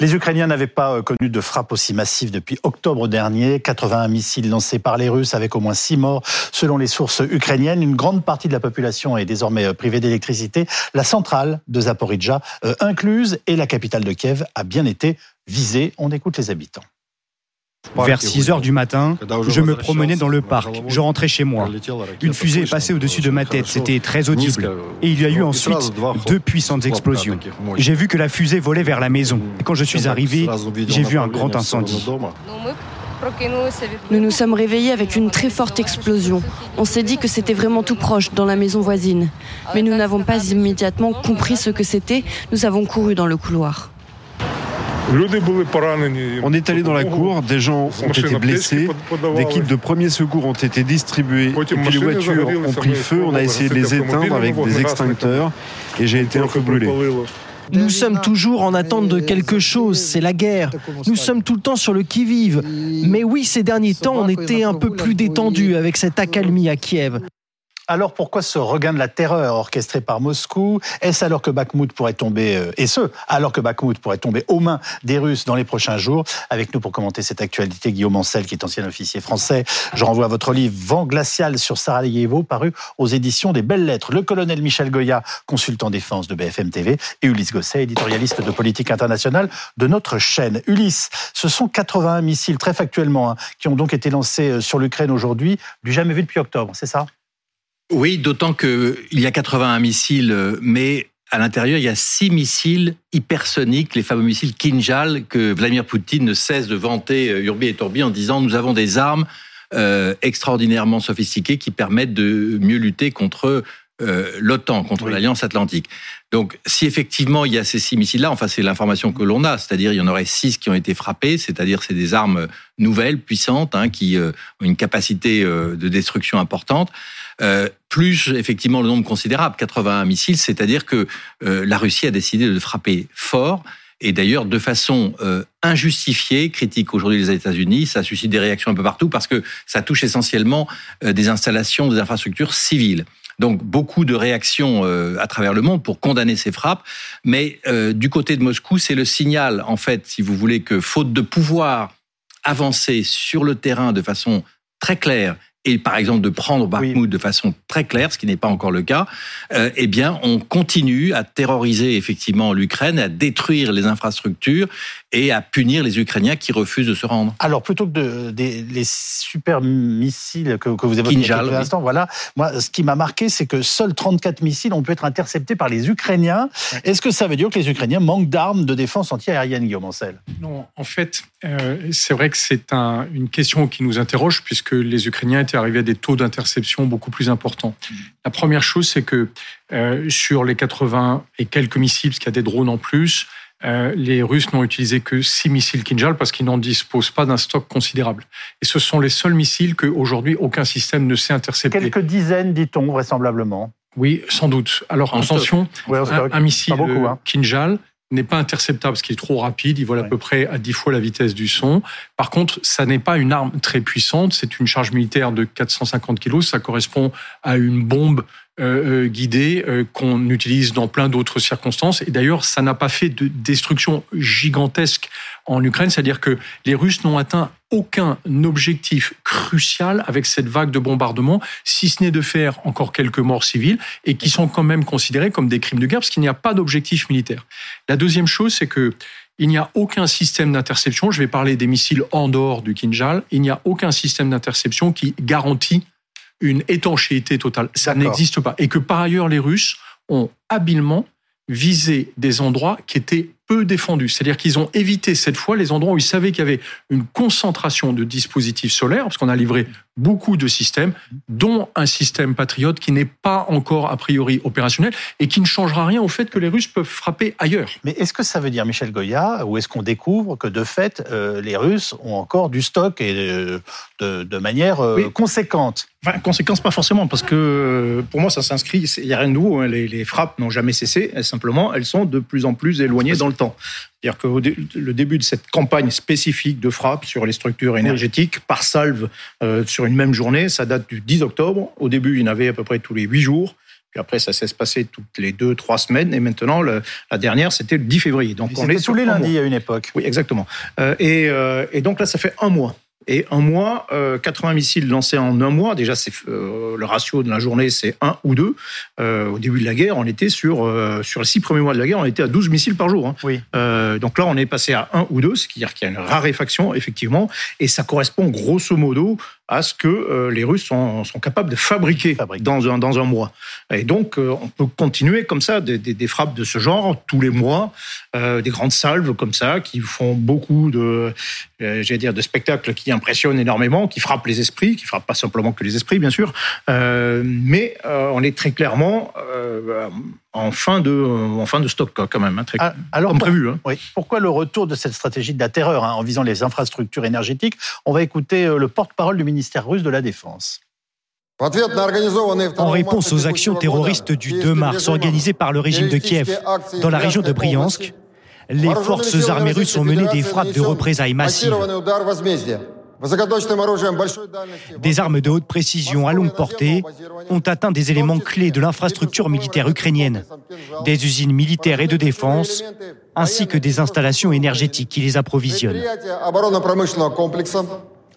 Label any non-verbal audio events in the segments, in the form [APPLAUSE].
Les Ukrainiens n'avaient pas euh, connu de frappe aussi massive depuis octobre dernier. 81 missiles lancés par les Russes avec au moins 6 morts selon les sources ukrainiennes. Une grande partie de la population est désormais euh, privée d'électricité. La centrale de Zaporizhzhia euh, incluse et la capitale de Kiev a bien été visée. On écoute les habitants. Vers 6 heures du matin, je me promenais dans le parc. Je rentrais chez moi. Une fusée est passée au-dessus de ma tête. C'était très audible. Et il y a eu ensuite deux puissantes explosions. J'ai vu que la fusée volait vers la maison. Et quand je suis arrivé, j'ai vu un grand incendie. Nous nous sommes réveillés avec une très forte explosion. On s'est dit que c'était vraiment tout proche, dans la maison voisine. Mais nous n'avons pas immédiatement compris ce que c'était. Nous avons couru dans le couloir. On est allé dans la cour, des gens ont été blessés, des kits de premiers secours ont été distribués, et puis les voitures ont pris feu, on a essayé de les éteindre avec des extincteurs, et j'ai été un peu brûlé. Nous sommes toujours en attente de quelque chose, c'est la guerre. Nous sommes tout le temps sur le qui-vive. Mais oui, ces derniers temps, on était un peu plus détendus avec cette accalmie à Kiev. Alors pourquoi ce regain de la terreur orchestré par Moscou? Est-ce alors que Bakhmut pourrait tomber, euh, et ce, alors que Bakhmut pourrait tomber aux mains des Russes dans les prochains jours? Avec nous pour commenter cette actualité, Guillaume Ancel, qui est ancien officier français. Je renvoie à votre livre Vent glacial sur Sarajevo, paru aux éditions des Belles Lettres. Le colonel Michel Goya, consultant défense de BFM TV, et Ulysse Gosset, éditorialiste de politique internationale de notre chaîne. Ulysse, ce sont 81 missiles, très factuellement, hein, qui ont donc été lancés euh, sur l'Ukraine aujourd'hui, du jamais vu depuis octobre, c'est ça? Oui, d'autant qu'il y a 81 missiles, mais à l'intérieur, il y a six missiles hypersoniques, les fameux missiles Kinjal, que Vladimir Poutine ne cesse de vanter euh, Urbi et Torbi en disant nous avons des armes euh, extraordinairement sophistiquées qui permettent de mieux lutter contre euh, l'OTAN, contre l'Alliance Atlantique. Donc, si effectivement il y a ces six missiles-là, enfin c'est l'information que l'on a, c'est-à-dire il y en aurait six qui ont été frappés, c'est-à-dire c'est des armes nouvelles, puissantes, hein, qui ont une capacité de destruction importante. Euh, plus effectivement le nombre considérable, 81 missiles, c'est-à-dire que euh, la Russie a décidé de frapper fort. Et d'ailleurs, de façon euh, injustifiée, critique aujourd'hui les États-Unis, ça suscite des réactions un peu partout parce que ça touche essentiellement des installations, des infrastructures civiles. Donc beaucoup de réactions à travers le monde pour condamner ces frappes, mais du côté de Moscou, c'est le signal, en fait, si vous voulez, que faute de pouvoir avancer sur le terrain de façon très claire et par exemple de prendre Bakhmut de façon très claire, ce qui n'est pas encore le cas, euh, eh bien, on continue à terroriser effectivement l'Ukraine, à détruire les infrastructures et à punir les Ukrainiens qui refusent de se rendre. Alors, plutôt que de, les super missiles que, vous évoquez il y a l'instant, voilà, moi, ce qui m'a marqué, c'est que seuls 34 missiles ont pu être interceptés par les Ukrainiens. Est-ce que ça veut dire que les Ukrainiens manquent d'armes de défense anti-aérienne, Guillaume Ancel? Non, en fait, euh, c'est vrai que c'est un, une question qui nous interroge, puisque les Ukrainiens étaient arrivés à des taux d'interception beaucoup plus importants. La première chose, c'est que euh, sur les 80 et quelques missiles, parce qu'il y a des drones en plus, euh, les Russes n'ont utilisé que six missiles Kinjal parce qu'ils n'en disposent pas d'un stock considérable. Et ce sont les seuls missiles qu'aujourd'hui aucun système ne sait intercepter. Quelques dizaines, dit-on, vraisemblablement. Oui, sans doute. Alors attention, un, missile hein. Kinjal n'est pas interceptable parce qu'il est trop rapide, il vole à peu près à 10 fois la vitesse du son. Par contre, ça n'est pas une arme très puissante, c'est une charge militaire de 450 kg, ça correspond à une bombe euh, euh, euh, qu'on utilise dans plein d'autres circonstances. Et d'ailleurs, ça n'a pas fait de destruction gigantesque en Ukraine, c'est-à-dire que les Russes n'ont atteint aucun objectif crucial avec cette vague de bombardement, si ce n'est de faire encore quelques morts civiles et qui sont quand même considérés comme des crimes de guerre parce qu'il n'y a pas d'objectif militaire. La deuxième chose, c'est que il n'y a aucun système d'interception. Je vais parler des missiles en dehors du Kinjal. Il n'y a aucun système d'interception qui garantit une étanchéité totale. Ça n'existe pas. Et que par ailleurs, les Russes ont habilement visé des endroits qui étaient peu défendus. C'est-à-dire qu'ils ont évité cette fois les endroits où ils savaient qu'il y avait une concentration de dispositifs solaires, parce qu'on a livré beaucoup de systèmes, dont un système patriote qui n'est pas encore a priori opérationnel et qui ne changera rien au fait que les Russes peuvent frapper ailleurs. Mais est-ce que ça veut dire, Michel Goya, ou est-ce qu'on découvre que de fait, euh, les Russes ont encore du stock et de, de, manière euh, conséquente? Enfin, conséquence, pas forcément, parce que euh, pour moi, ça s'inscrit, il n'y a rien de nouveau. Hein. Les, les, frappes n'ont jamais cessé, simplement, elles sont de plus en plus éloignées dans le temps. C'est-à-dire que le début de cette campagne spécifique de frappe sur les structures énergétiques par salve euh, sur une même journée, ça date du 10 octobre. Au début, il y en avait à peu près tous les 8 jours. Puis après, ça s'est passé toutes les deux, trois semaines. Et maintenant, la dernière, c'était le 10 février. Donc, on est tous les lundis à une époque. Oui, exactement. et, et donc là, ça fait un mois. Et un mois, 80 euh, missiles lancés en un mois. Déjà, c'est euh, le ratio de la journée, c'est un ou deux. Euh, au début de la guerre, on était sur sur les six premiers mois de la guerre, on était à 12 missiles par jour. Hein. Oui. donc là, on est passé à un ou deux, ce qui veut dire qu'il y a une raréfaction effectivement, et ça correspond grosso modo à ce que euh, les Russes sont, sont, capables de fabriquer dans un, dans un mois. Et donc, euh, on peut continuer comme ça, des, des, des, frappes de ce genre tous les mois, euh, des grandes salves comme ça, qui font beaucoup de, euh, j'allais dire, de spectacles qui impressionnent énormément, qui frappent les esprits, qui frappent pas simplement que les esprits, bien sûr, mais on est très clairement en fin de, en fin de stock quand même, hein, très, ah, alors, comme prévu. Hein. Oui. Pourquoi le retour de cette stratégie de la terreur hein, en visant les infrastructures énergétiques? On va écouter le porte-parole du ministère russe de la Défense. En réponse aux actions terroristes du 2 mars organisées par le régime de Kiev dans la région de Bryansk, les forces armées russes ont mené des frappes de représailles massives. Des armes de haute précision à longue portée ont atteint des éléments clés de l'infrastructure militaire ukrainienne, des usines militaires et de défense, ainsi que des installations énergétiques qui les approvisionnent.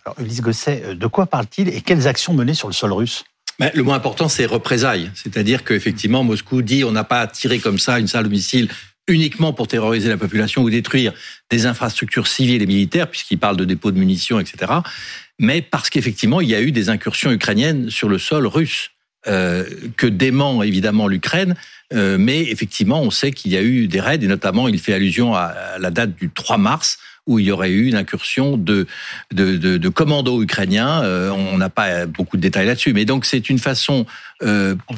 Alors, Ulysse Gosset, euh, de quoi parle-t-il et quelles actions menées sur le sol russe ben, le moins important, c'est représailles. C'est-à-dire qu'effectivement, Moscou dit on n'a pas tiré comme ça une salle de missile uniquement pour terroriser la population ou détruire des infrastructures civiles et militaires, puisqu'il parle de dépôts de munitions, etc. Mais parce qu'effectivement, il y a eu des incursions ukrainiennes sur le sol russe, euh, que dément évidemment l'Ukraine. Euh, mais effectivement, on sait qu'il y a eu des raids, et notamment, il fait allusion à la date du 3 mars, où il y aurait eu une incursion de, commandos ukrainiens. Euh, on n'a pas beaucoup de détails là-dessus. Mais donc, c'est une façon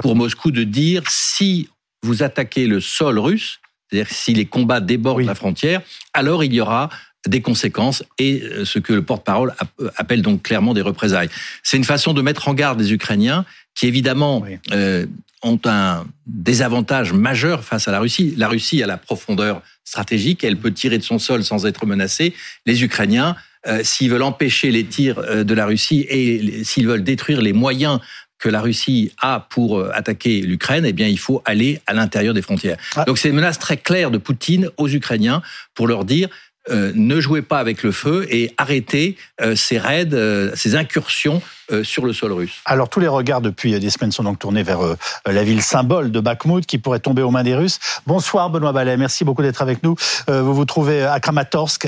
pour Moscou de dire si vous attaquez le sol russe, c'est-à-dire si les combats débordent la frontière, alors il y aura des conséquences et euh, ce que le porte-parole appelle donc clairement des représailles. C'est une façon de mettre en garde les Ukrainiens qui évidemment euh, ont un désavantage majeur face à la Russie. La Russie a la profondeur stratégique, elle peut tirer de son sol sans être menacée. Les Ukrainiens, euh, s'ils veulent empêcher les tirs euh, de la Russie et s'ils veulent détruire les moyens que la Russie a pour euh, attaquer l'Ukraine, eh bien, il faut aller à l'intérieur des frontières. Ah. Donc, c'est une menace très claire de Poutine aux Ukrainiens pour leur dire euh, ne jouez pas avec le feu et arrêtez euh, ces raids, euh, ces incursions sur le sol russe. Alors tous les regards depuis des semaines sont donc tournés vers la ville symbole de Bakhmut qui pourrait tomber aux mains des Russes. Bonsoir Benoît Ballet, merci beaucoup d'être avec nous. vous vous trouvez à Kramatorsk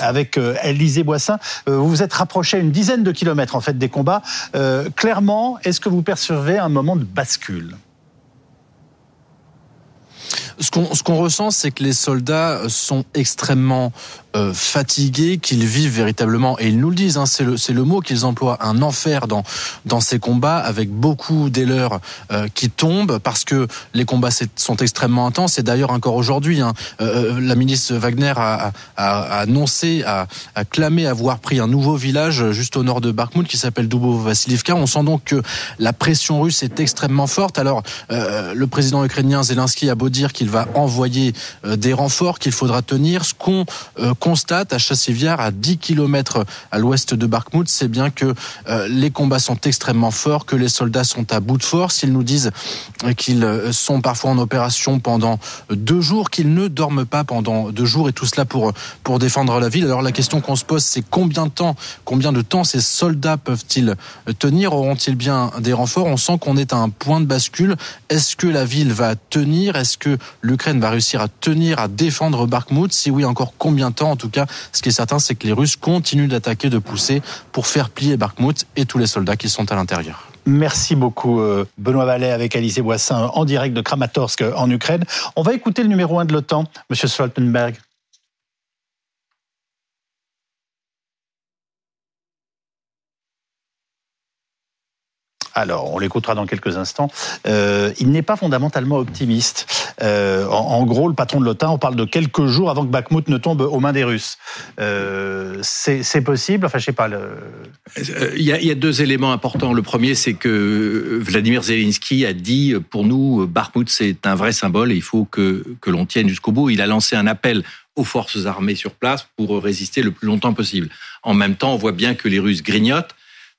avec Élisée Boissin. vous vous êtes rapproché une dizaine de kilomètres en fait des combats. clairement, est-ce que vous percevez un moment de bascule? Ce qu'on ressent, c'est que les soldats sont extrêmement euh, fatigués, qu'ils vivent véritablement, et ils nous le disent, hein, c'est le, le mot qu'ils emploient, un enfer dans, dans ces combats, avec beaucoup d'éleurs euh, qui tombent, parce que les combats sont extrêmement intenses, et d'ailleurs encore aujourd'hui, hein, euh, la ministre Wagner a, a, annoncé, a, a, clamé avoir pris un nouveau village juste au nord de Bakhmut qui s'appelle Dubovo-Vassilivka. On sent donc que la pression russe est extrêmement forte. Alors, le président ukrainien Zelensky a beau dire qu'il va envoyer des renforts, qu'il faudra tenir, ce qu'on constate à Chassivière, à 10 km à l'ouest de Bakhmut, c'est bien que euh, les combats sont extrêmement forts, que les soldats sont à bout de force. Ils nous disent qu'ils euh, sont parfois en opération pendant deux jours, qu'ils ne dorment pas pendant deux jours, et tout cela pour pour défendre la ville. Alors la question qu'on se pose, c'est combien de temps, combien de temps ces soldats peuvent-ils tenir? Auront-ils bien des renforts? On sent qu'on est à un point de bascule. Est-ce que la ville va tenir? Est-ce que l'Ukraine va réussir à tenir, à défendre Bakhmut Si oui, encore combien de temps? En tout cas, ce qui est certain, c'est que les Russes continuent d'attaquer, de pousser pour faire plier Bakhmut et tous les soldats qui sont à l'intérieur. Merci beaucoup euh, Benoît Vallet avec Alizé Boissin en direct de Kramatorsk en Ukraine. On va écouter le numéro 1 de l'OTAN, Monsieur Stoltenberg. Alors, on l'écoutera dans quelques instants. Euh, il n'est pas fondamentalement optimiste. Euh, en, gros, le patron de l'OTAN, on parle de quelques jours avant que Bakhmut ne tombe aux mains des Russes. Euh, c'est possible? Enfin, je sais pas. Il, y a, deux éléments importants. Le premier, c'est que Vladimir Zelensky a dit pour nous, Bakhmut, c'est un vrai symbole et il faut que, que l'on tienne jusqu'au bout. Il a lancé un appel aux forces armées sur place pour résister le plus longtemps possible. En même temps, on voit bien que les Russes grignotent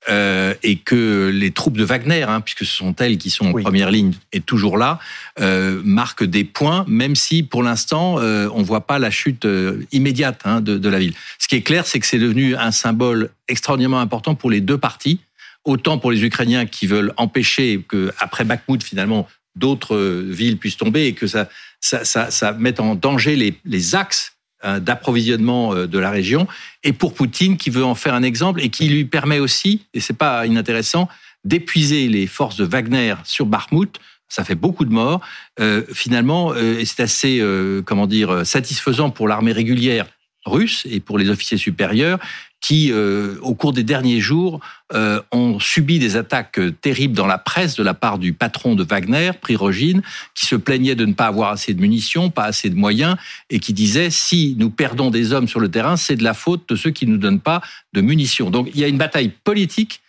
euh, et que les troupes de Wagner, hein, puisque ce sont elles qui sont en première ligne et toujours là, euh, marquent des points, même si pour l'instant euh, on voit pas la chute immédiate hein, de, de, la ville. Ce qui est clair, c'est que c'est devenu un symbole extraordinairement important pour les deux parties, autant pour les Ukrainiens qui veulent empêcher que après Bakhmut finalement d'autres villes puissent tomber et que ça ça, ça, ça mette en danger les, les axes d'approvisionnement euh, de la région, et pour Poutine qui veut en faire un exemple et qui lui permet aussi, et c'est pas inintéressant, d'épuiser les forces de Wagner sur Bakhmut. Ça fait beaucoup de morts. Euh, finalement, et c'est assez, comment dire, satisfaisant pour l'armée régulière russe et pour les officiers supérieurs qui, euh, au cours des derniers jours, euh, ont subi des attaques terribles dans la presse de la part du patron de Wagner, Prigogine, qui se plaignait de ne pas avoir assez de munitions, pas assez de moyens, et qui disait si nous perdons des hommes sur le terrain, c'est de la faute de ceux qui ne nous donnent pas de munitions. Donc il y a une bataille politique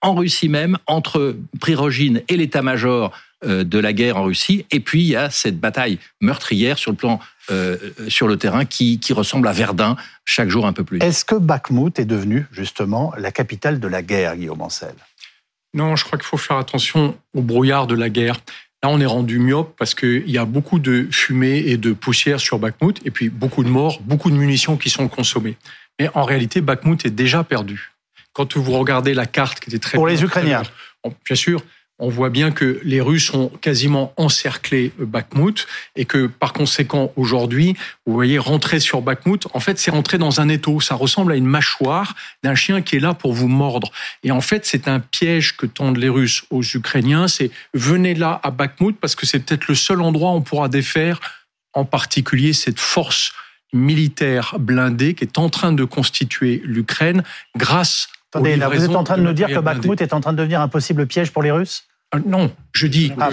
en Russie même entre Prigogine et l'état-major euh, de la guerre en Russie. Et puis il y a cette bataille meurtrière sur le plan euh, sur le terrain qui, qui ressemble à Verdun chaque jour un peu plus. Est-ce que Bakhmut est devenu justement la capitale de la guerre, Guillaume Ancel Non, je crois qu'il faut faire attention au brouillard de la guerre. Là, on est rendu myope parce qu'il y a beaucoup de fumée et de poussière sur Bakhmut, et puis beaucoup de morts, beaucoup de munitions qui sont consommées. Mais en réalité, Bakhmut est déjà perdu. Quand vous regardez la carte qui était très... Pour les Ukrainiens Bien sûr, on voit bien que les Russes ont quasiment encerclé Bakhmut et que par conséquent aujourd'hui, vous voyez rentrer sur Bakhmut, en fait c'est rentrer dans un étau, ça ressemble à une mâchoire d'un chien qui est là pour vous mordre. Et en fait c'est un piège que tendent les Russes aux Ukrainiens, c'est venez là à Bakhmut parce que c'est peut-être le seul endroit où on pourra défaire en particulier cette force militaire blindée qui est en train de constituer l'Ukraine grâce Attendez, là, vous êtes en train de nous dire que Bakhmut est en train de devenir un possible piège pour les Russes? euh, non, je dis ah,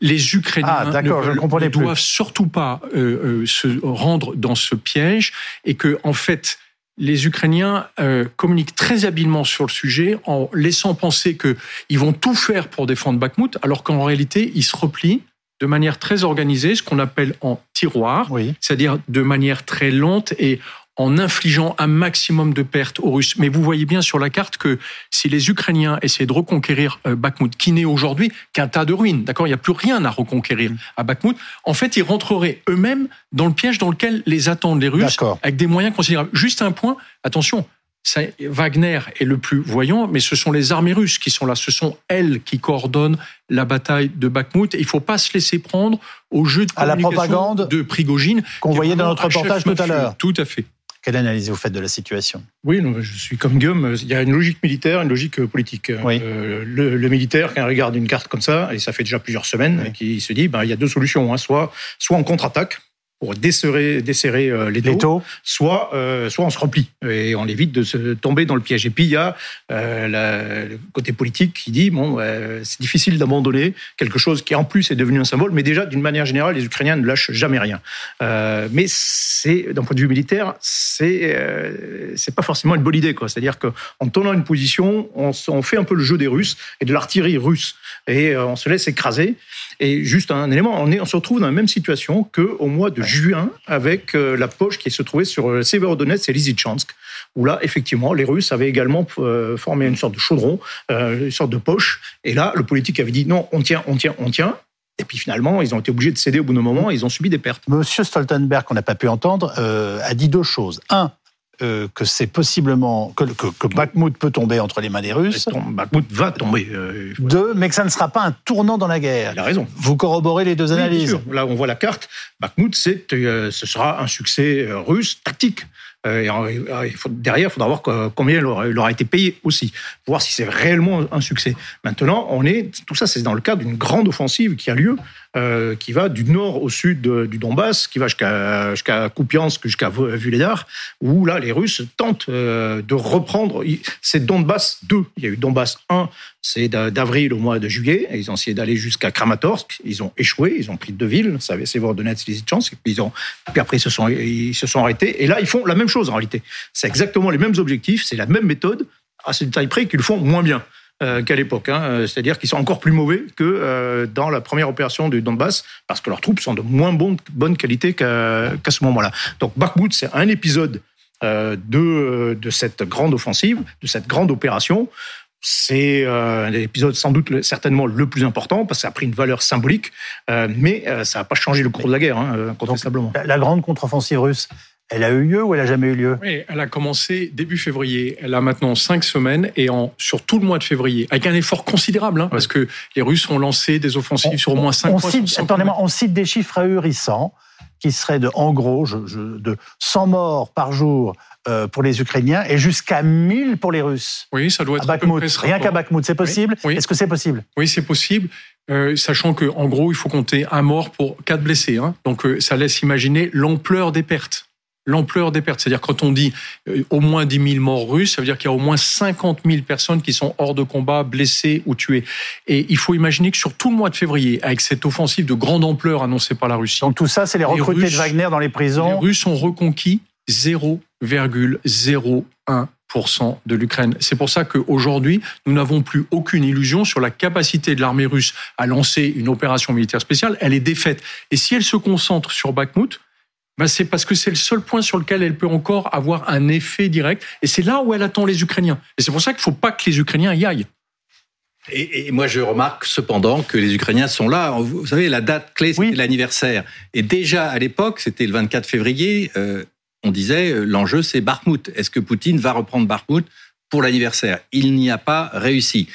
les Ukrainiens ah, ne, doivent surtout pas euh, euh, se rendre dans ce piège et que en fait les Ukrainiens communiquent très habilement sur le sujet en laissant penser qu'ils vont tout faire pour défendre Bakhmut, alors qu'en réalité ils se replient de manière très organisée, ce qu'on appelle en tiroir, c'est-à-dire de manière très lente et en infligeant un maximum de pertes aux Russes. Mais vous voyez bien sur la carte que si les Ukrainiens essaient de reconquérir euh, Bakhmut, qui n'est aujourd'hui qu'un tas de ruines, d'accord, il n'y a plus rien à reconquérir à Bakhmut, en fait, ils rentreraient eux-mêmes dans le piège dans lequel les attendent les Russes, avec des moyens considérables. Juste un point, attention, Wagner est le plus voyant, mais ce sont les armées russes qui sont là. Ce sont elles qui coordonnent la bataille de Bakhmut. Il ne faut pas se laisser prendre au jeu de à la propagande de Prigogine qu'on voyait dans notre reportage tout à l'heure. Tout à fait. Quelle analyse vous faites de la situation? Oui, je suis comme Guillaume. Il y a une logique militaire, une logique politique. Euh, le, militaire, quand il regarde une carte comme ça, et ça fait déjà plusieurs semaines, qui se dit, ben, il y a deux solutions. Hein. Soit, soit on contre-attaque, pour desserrer, desserrer euh, les, taux, soit, euh, soit on se replie et on évite de se tomber dans le piège. Et puis il y a euh, le côté politique qui dit bon, euh, c'est difficile d'abandonner quelque chose qui en plus est devenu un symbole, mais déjà d'une manière générale, les Ukrainiens ne lâchent jamais rien. Euh, mais c'est d'un point de vue militaire, c'est euh, c'est pas forcément une bonne idée, quoi. C'est-à-dire qu'en tenant une position, on, on, fait un peu le jeu des Russes et de l'artillerie russe et on se laisse écraser. Et juste un élément, on, est, on se retrouve dans la même situation qu'au mois de juin avec euh, la poche qui se trouvait sur euh, Severodonetsk et Lysychansk, où là, effectivement, les Russes avaient également euh, formé une sorte de chaudron, une sorte de poche. Et là, le politique avait dit non, on tient, on tient, on tient. Et puis finalement, ils ont été obligés de céder au bout d'un moment, ils ont subi des pertes. Monsieur Stoltenberg, qu'on n'a pas pu entendre, a dit deux choses. Un, euh, que c'est possiblement que, que, que, Bakhmut peut tomber entre les mains des Russes. Bakhmut va tomber. Euh, Deux, mais que ça ne sera pas un tournant dans la guerre. Il a raison. Vous corroborez les deux analyses. Là, on voit la carte. Bakhmut, c'est, euh, ce sera un succès russe tactique. Et derrière, il faudra voir combien il aura, été payé aussi, voir si c'est réellement un succès. Maintenant, on est, tout ça, c'est dans le cadre d'une grande offensive qui a lieu euh, qui va du nord au sud du Donbass, qui va jusqu'à jusqu'à Kupiansk, jusqu'à Vuledar, où là les Russes tentent euh, de reprendre. C'est Donbass 2. Il y a eu Donbass 1, c'est d'avril au mois de juillet. ils ont essayé d'aller jusqu'à Kramatorsk. Ils ont échoué. Ils ont pris deux villes, Severodonetsk, Lysychansk. Et puis ils ont, puis après ils se sont ils se sont arrêtés. Et là ils font la même chose en réalité. C'est exactement les mêmes objectifs, c'est la même méthode à ce détail près qu'ils font moins bien. Euh, qu'à l'époque. Hein. Euh, c'est-à-dire qu'ils sont encore plus mauvais que euh, dans la première opération du Donbass, parce que leurs troupes sont de moins bonne, bonne qualité qu'à ce moment-là. Donc Bakhmut, c'est un épisode de, de cette grande offensive, de cette grande opération. c'est un épisode sans doute certainement le plus important parce que ça a pris une valeur symbolique, mais ça n'a pas changé le cours de la guerre, hein, incontestablement. la grande contre-offensive russe, elle a eu lieu ou elle n'a jamais eu lieu? Oui, elle a commencé début février. Elle a maintenant cinq semaines et en, sur tout le mois de février, avec un effort considérable, hein, parce que les Russes ont lancé des offensives sur au moins cinq mois. Cite, on cite des chiffres ahurissants qui seraient de, en gros, de 100 morts par jour euh, pour les Ukrainiens et jusqu'à 1000 pour les Russes. Oui, ça doit être à Rien qu'à Bakhmut, c'est possible? Est-ce que c'est possible? Oui, c'est possible. Euh, sachant que en gros, il faut compter un mort pour quatre blessés. Hein. Donc, euh, ça laisse imaginer l'ampleur des pertes l'ampleur des pertes. C'est-à-dire quand on dit euh, au moins 10 000 morts russes, ça veut dire qu'il y a au moins 50 000 personnes qui sont hors de combat, blessées ou tuées. Et il faut imaginer que sur tout le mois de février, avec cette offensive de grande ampleur annoncée par la Russie... Donc tout ça, c'est les recrutés de Wagner dans les prisons Les Russes ont reconquis 0,01 de l'Ukraine. C'est pour ça qu'aujourd'hui, nous n'avons plus aucune illusion sur la capacité de l'armée russe à lancer une opération militaire spéciale. Elle est défaite. Et si elle se concentre sur Bakhmut, ben c'est parce que c'est le seul point sur lequel elle peut encore avoir un effet direct. Et c'est là où elle attend les Ukrainiens. Et c'est pour ça qu'il ne faut pas que les Ukrainiens y aillent. Et, moi, je remarque cependant que les Ukrainiens sont là. Vous savez, la date clé, c'était l'anniversaire. Et déjà, à l'époque, c'était le 24 février, euh, on disait, euh, l'enjeu, c'est Bakhmut. Est-ce que Poutine va reprendre Bakhmut pour l'anniversaire? Il n'y a pas réussi.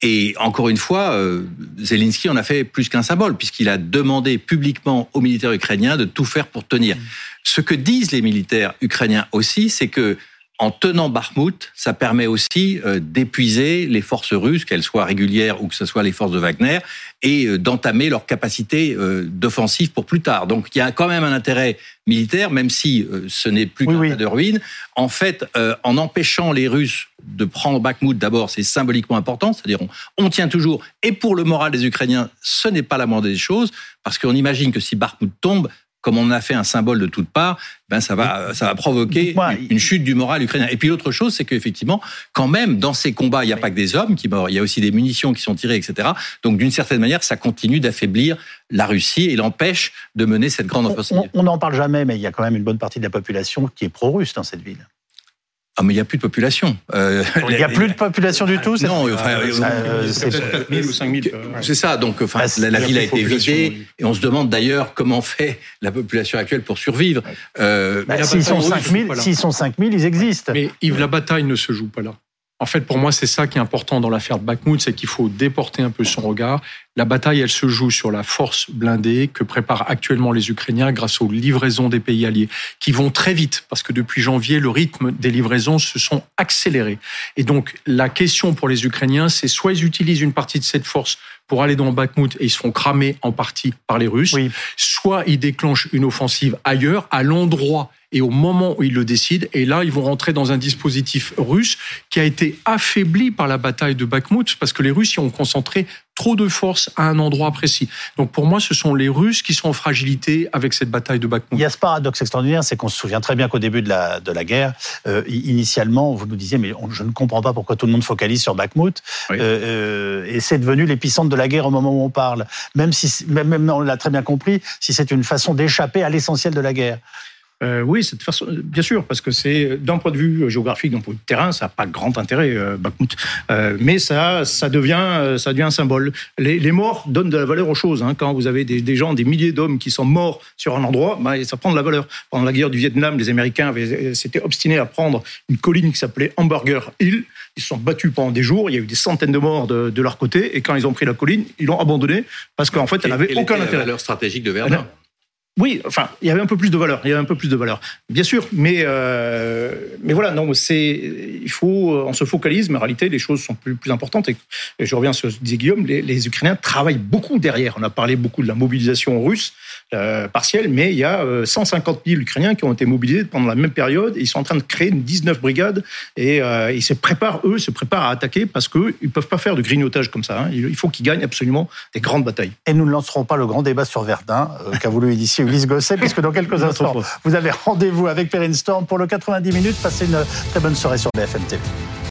Et encore une fois, euh, Zelensky en a fait plus qu'un symbole, puisqu'il a demandé publiquement aux militaires ukrainiens de tout faire pour tenir. Mm. Ce que disent les militaires ukrainiens aussi, c'est que en tenant Bakhmut, ça permet aussi euh, d'épuiser les forces russes, qu'elles soient régulières ou que ce soit les forces de Wagner, et euh, d'entamer leur capacité euh, d'offensive pour plus tard. Donc il y a quand même un intérêt militaire, même si ce n'est plus qu'un de ruine. En fait, en empêchant les Russes de prendre Bakhmut, d'abord, c'est symboliquement important, c'est-à-dire on, on, tient toujours. Et pour le moral des Ukrainiens, ce n'est pas la moindre des choses, parce qu'on imagine que si Bakhmut tombe, comme on a fait un symbole de toutes parts, ben ça va, ça va provoquer une chute du moral ukrainien. Et puis l'autre chose, c'est qu'effectivement, quand même, dans ces combats, il n'y a pas que des hommes qui meurent, il y a aussi des munitions qui sont tirées, etc. Donc d'une certaine manière, ça continue d'affaiblir la Russie et l'empêche de mener cette grande offensive. On n'en parle jamais, mais il y a quand même une bonne partie de la population qui est pro-russe dans cette ville. Ah, mais il n'y a plus de population. Euh, il n'y a plus de population du tout Non, enfin, c'est ça. Donc, enfin, bah, la, ville a été vidée. Et on se demande d'ailleurs comment fait la population actuelle pour survivre. Euh, bah, S'ils sont 5000, s'ils sont 5000, ils existent. Mais Yves, la bataille ne se joue pas là. En fait, pour moi, c'est ça qui est important dans l'affaire de Bakhmut, c'est qu'il faut déporter un peu son regard. La bataille, elle se joue sur la force blindée que préparent actuellement les Ukrainiens grâce aux livraisons des pays alliés, qui vont très vite, parce que depuis janvier, le rythme des livraisons se sont accélérés. Et donc, la question pour les Ukrainiens, c'est soit ils utilisent une partie de cette force pour aller dans Bakhmut et ils seront cramés en partie par les Russes, soit ils déclenchent une offensive ailleurs, à l'endroit et au moment où ils le décident. Et là, ils vont rentrer dans un dispositif russe qui a été affaibli par la bataille de Bakhmut parce que les Russes y ont concentré trop de force à un endroit précis. Donc pour moi, ce sont les Russes qui sont en fragilité avec cette bataille de Bakhmut. Il y a ce paradoxe extraordinaire, c'est qu'on se souvient très bien qu'au début de la, de la guerre, euh, initialement, vous nous disiez, mais je ne comprends pas pourquoi tout le monde focalise sur Bakhmut. Euh, euh, et c'est devenu l'épicentre de la guerre au moment où on parle. Même si, même, même on l'a très bien compris, si c'est une façon d'échapper à l'essentiel de la guerre. Euh, oui, cette façon, bien sûr, parce que c'est d'un point de vue géographique, d'un point de vue terrain, ça n'a pas grand intérêt, euh, Bakhmut. Euh, mais ça, ça devient, euh, ça devient un symbole. Les, les, morts donnent de la valeur aux choses. Hein. Quand vous avez des, des gens, des milliers d'hommes qui sont morts sur un endroit, bah, ça prend de la valeur. Pendant la guerre du Vietnam, les Américains s'étaient obstinés à prendre une colline qui s'appelait Hamburger Hill. Ils se sont battus pendant des jours. Il y a eu des centaines de morts de, de leur côté. Et quand ils ont pris la colline, ils l'ont abandonnée parce qu'en fait, elle n'avait aucun intérêt. La valeur stratégique de Verdun? Oui, enfin, il y avait un peu plus de valeur. Il y avait un peu plus de valeur, bien sûr. Mais euh, mais voilà, non, c'est il faut, on se focalise, mais en réalité, les choses sont plus importantes. Et, je reviens sur ce que disait Guillaume, les, Ukrainiens travaillent beaucoup derrière. On a parlé beaucoup de la mobilisation russe euh, partielle, mais il y a 150 euh, 000 Ukrainiens qui ont été mobilisés pendant la même période. ils sont en train de créer une 19 brigades et ils se préparent, eux, se préparent à attaquer parce qu'ils ne peuvent pas faire de grignotage comme ça. Hein. Il faut qu'ils gagnent absolument des grandes batailles. Et nous ne lancerons pas le grand débat sur Verdun qu'a voulu initier Ulysse Gosset, puisque dans quelques [LAUGHS] instants, vous avez rendez-vous avec Perrine Storm pour le 90 minutes. Passez une très bonne soirée sur BFM TV.